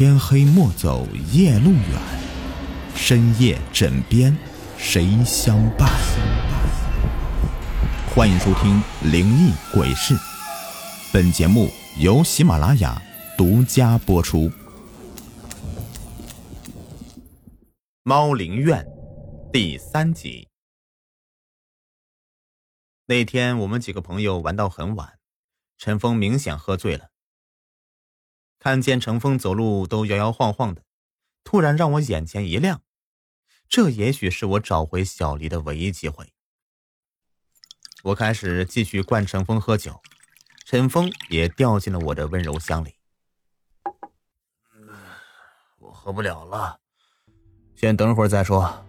天黑莫走夜路远，深夜枕边谁相伴？欢迎收听《灵异鬼事》，本节目由喜马拉雅独家播出。《猫灵院》第三集。那天我们几个朋友玩到很晚，陈峰明显喝醉了。看见陈峰走路都摇摇晃晃的，突然让我眼前一亮，这也许是我找回小黎的唯一机会。我开始继续灌陈峰喝酒，陈峰也掉进了我的温柔乡里。我喝不了了，先等会儿再说。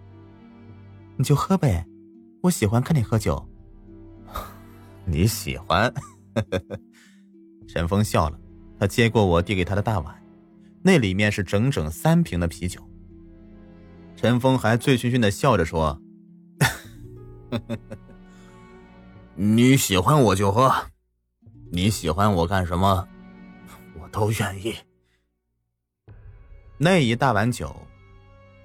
你就喝呗，我喜欢看你喝酒。你喜欢？陈峰笑了。他接过我递给他的大碗，那里面是整整三瓶的啤酒。陈峰还醉醺醺的笑着说：“你喜欢我就喝，你喜欢我干什么，我都愿意。”那一大碗酒，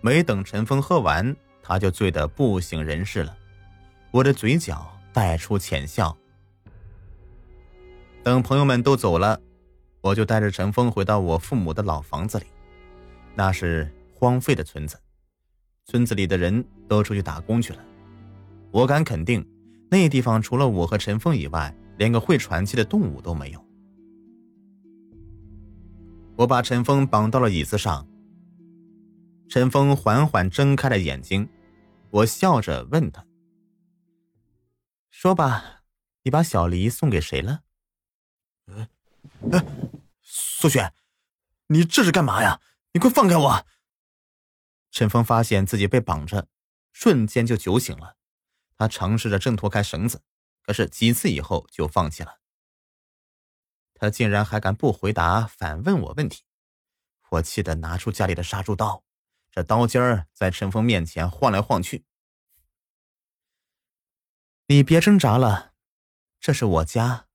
没等陈峰喝完，他就醉得不省人事了。我的嘴角带出浅笑。等朋友们都走了。我就带着陈峰回到我父母的老房子里，那是荒废的村子，村子里的人都出去打工去了。我敢肯定，那地方除了我和陈峰以外，连个会喘气的动物都没有。我把陈峰绑到了椅子上，陈峰缓缓睁开了眼睛，我笑着问他：“说吧，你把小黎送给谁了？”。苏雪，你这是干嘛呀？你快放开我！陈峰发现自己被绑着，瞬间就酒醒了。他尝试着挣脱开绳子，可是几次以后就放弃了。他竟然还敢不回答，反问我问题。我气得拿出家里的杀猪刀，这刀尖儿在陈峰面前晃来晃去。你别挣扎了，这是我家。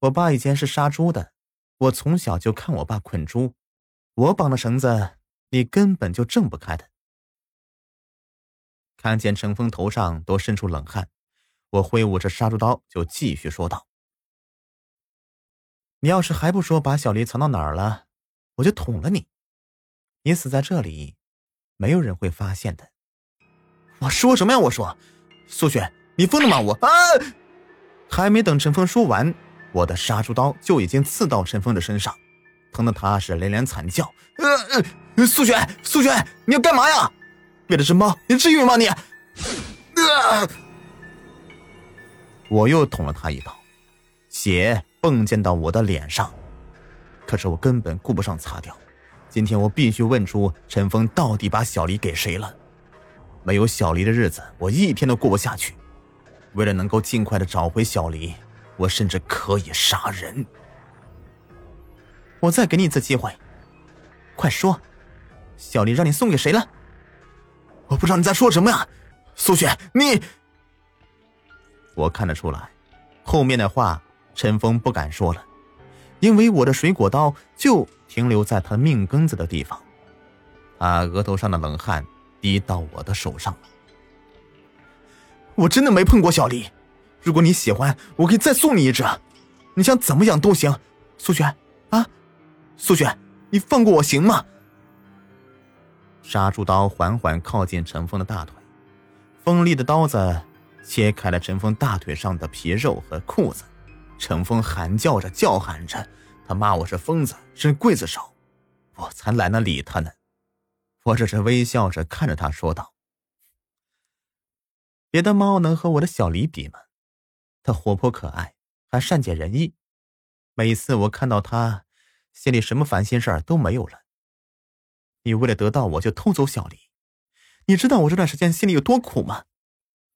我爸以前是杀猪的，我从小就看我爸捆猪，我绑的绳子你根本就挣不开的。看见陈峰头上都渗出冷汗，我挥舞着杀猪刀就继续说道：“你要是还不说把小黎藏到哪儿了，我就捅了你。你死在这里，没有人会发现的。”我说什么呀？我说，苏雪，你疯了吗？我啊！还没等陈峰说完。我的杀猪刀就已经刺到陈峰的身上，疼得他是连连惨叫。呃呃，苏雪，苏雪，你要干嘛呀？为了只猫，你至于吗你？我又捅了他一刀，血迸溅到我的脸上，可是我根本顾不上擦掉。今天我必须问出陈峰到底把小黎给谁了。没有小黎的日子，我一天都过不下去。为了能够尽快的找回小黎。我甚至可以杀人。我再给你一次机会，快说，小丽让你送给谁了？我不知道你在说什么呀，苏雪，你。我看得出来，后面的话陈峰不敢说了，因为我的水果刀就停留在他命根子的地方，他额头上的冷汗滴到我的手上了。我真的没碰过小丽。如果你喜欢，我可以再送你一只。你想怎么养都行，苏璇啊，苏璇，你放过我行吗？杀猪刀缓缓靠近陈峰的大腿，锋利的刀子切开了陈峰大腿上的皮肉和裤子。陈峰喊叫着叫喊着，他骂我是疯子，是刽子手，我才懒得理他呢。我只是微笑着看着他说道：“别的猫能和我的小黎比吗？”他活泼可爱，还善解人意。每次我看到他，心里什么烦心事儿都没有了。你为了得到我就偷走小黎，你知道我这段时间心里有多苦吗？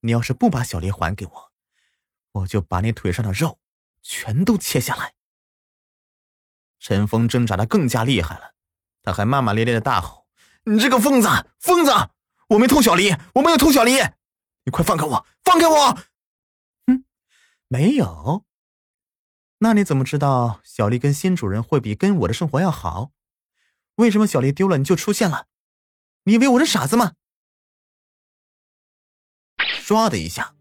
你要是不把小黎还给我，我就把你腿上的肉全都切下来。陈峰挣扎的更加厉害了，他还骂骂咧咧的大吼：“你这个疯子，疯子！我没偷小黎，我没有偷小黎，你快放开我，放开我！”没有，那你怎么知道小丽跟新主人会比跟我的生活要好？为什么小丽丢了你就出现了？你以为我是傻子吗？唰的一下，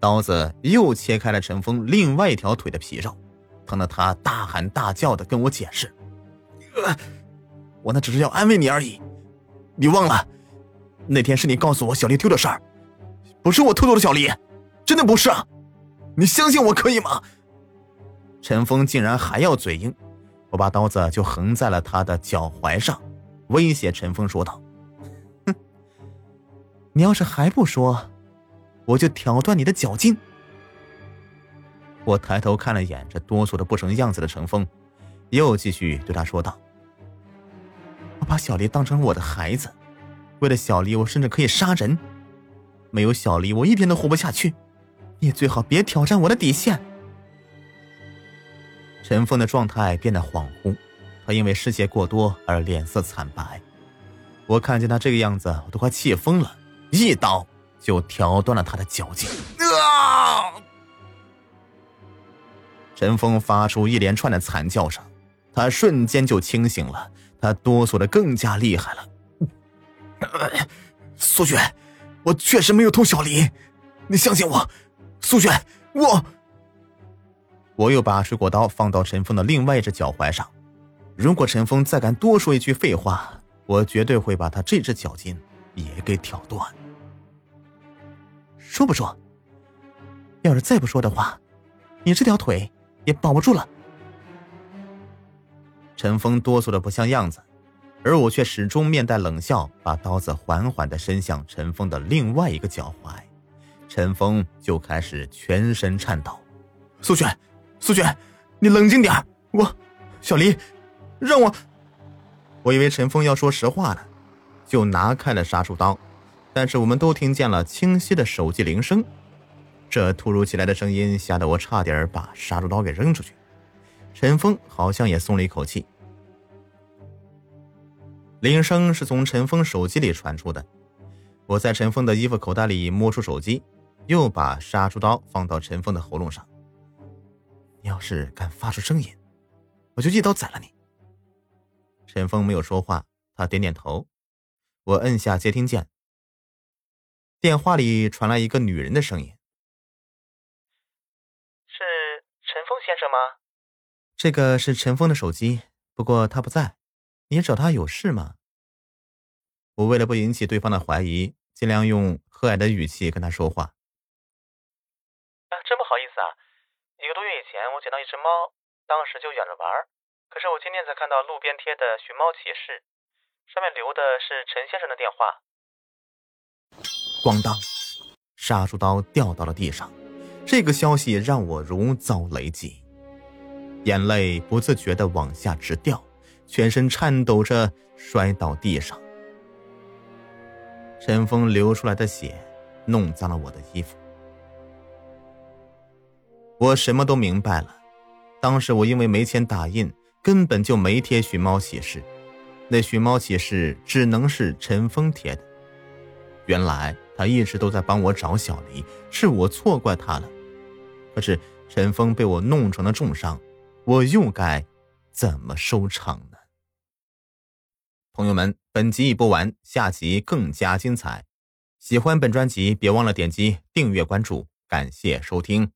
刀子又切开了陈峰另外一条腿的皮肉，疼得他大喊大叫的跟我解释：“我那只是要安慰你而已，你忘了，那天是你告诉我小丽丢的事儿，不是我偷走的小丽，真的不是啊，你相信我可以吗？”陈峰竟然还要嘴硬，我把刀子就横在了他的脚踝上，威胁陈峰说道：“哼，你要是还不说。”我就挑断你的脚筋！我抬头看了眼这哆嗦的不成样子的程峰，又继续对他说道：“我把小丽当成我的孩子，为了小丽，我甚至可以杀人。没有小丽，我一天都活不下去。你最好别挑战我的底线。”陈峰的状态变得恍惚，他因为失血过多而脸色惨白。我看见他这个样子，我都快气疯了，一刀。就挑断了他的脚筋。啊！陈峰发出一连串的惨叫声，他瞬间就清醒了，他哆嗦的更加厉害了。苏雪，我确实没有偷小林，你相信我。苏雪，我……我又把水果刀放到陈峰的另外一只脚踝上。如果陈峰再敢多说一句废话，我绝对会把他这只脚筋也给挑断。说不说？要是再不说的话，你这条腿也保不住了。陈峰哆嗦的不像样子，而我却始终面带冷笑，把刀子缓缓的伸向陈峰的另外一个脚踝。陈峰就开始全身颤抖。苏璇，苏璇，你冷静点我，小黎，让我……我以为陈峰要说实话了，就拿开了杀猪刀。但是我们都听见了清晰的手机铃声，这突如其来的声音吓得我差点把杀猪刀给扔出去。陈峰好像也松了一口气。铃声是从陈峰手机里传出的，我在陈峰的衣服口袋里摸出手机，又把杀猪刀放到陈峰的喉咙上。你要是敢发出声音，我就一刀宰了你。陈峰没有说话，他点点头。我摁下接听键。电话里传来一个女人的声音：“是陈峰先生吗？这个是陈峰的手机，不过他不在。你找他有事吗？”我为了不引起对方的怀疑，尽量用和蔼的语气跟他说话。“啊，真不好意思啊！一个多月以前，我捡到一只猫，当时就养着玩可是我今天才看到路边贴的寻猫启事，上面留的是陈先生的电话。”咣当，杀猪刀掉到了地上。这个消息让我如遭雷击，眼泪不自觉的往下直掉，全身颤抖着摔到地上。陈峰流出来的血弄脏了我的衣服。我什么都明白了，当时我因为没钱打印，根本就没贴寻猫启事，那寻猫启事只能是陈峰贴的。原来。他一直都在帮我找小黎，是我错怪他了。可是陈峰被我弄成了重伤，我又该怎么收场呢？朋友们，本集已播完，下集更加精彩。喜欢本专辑，别忘了点击订阅关注，感谢收听。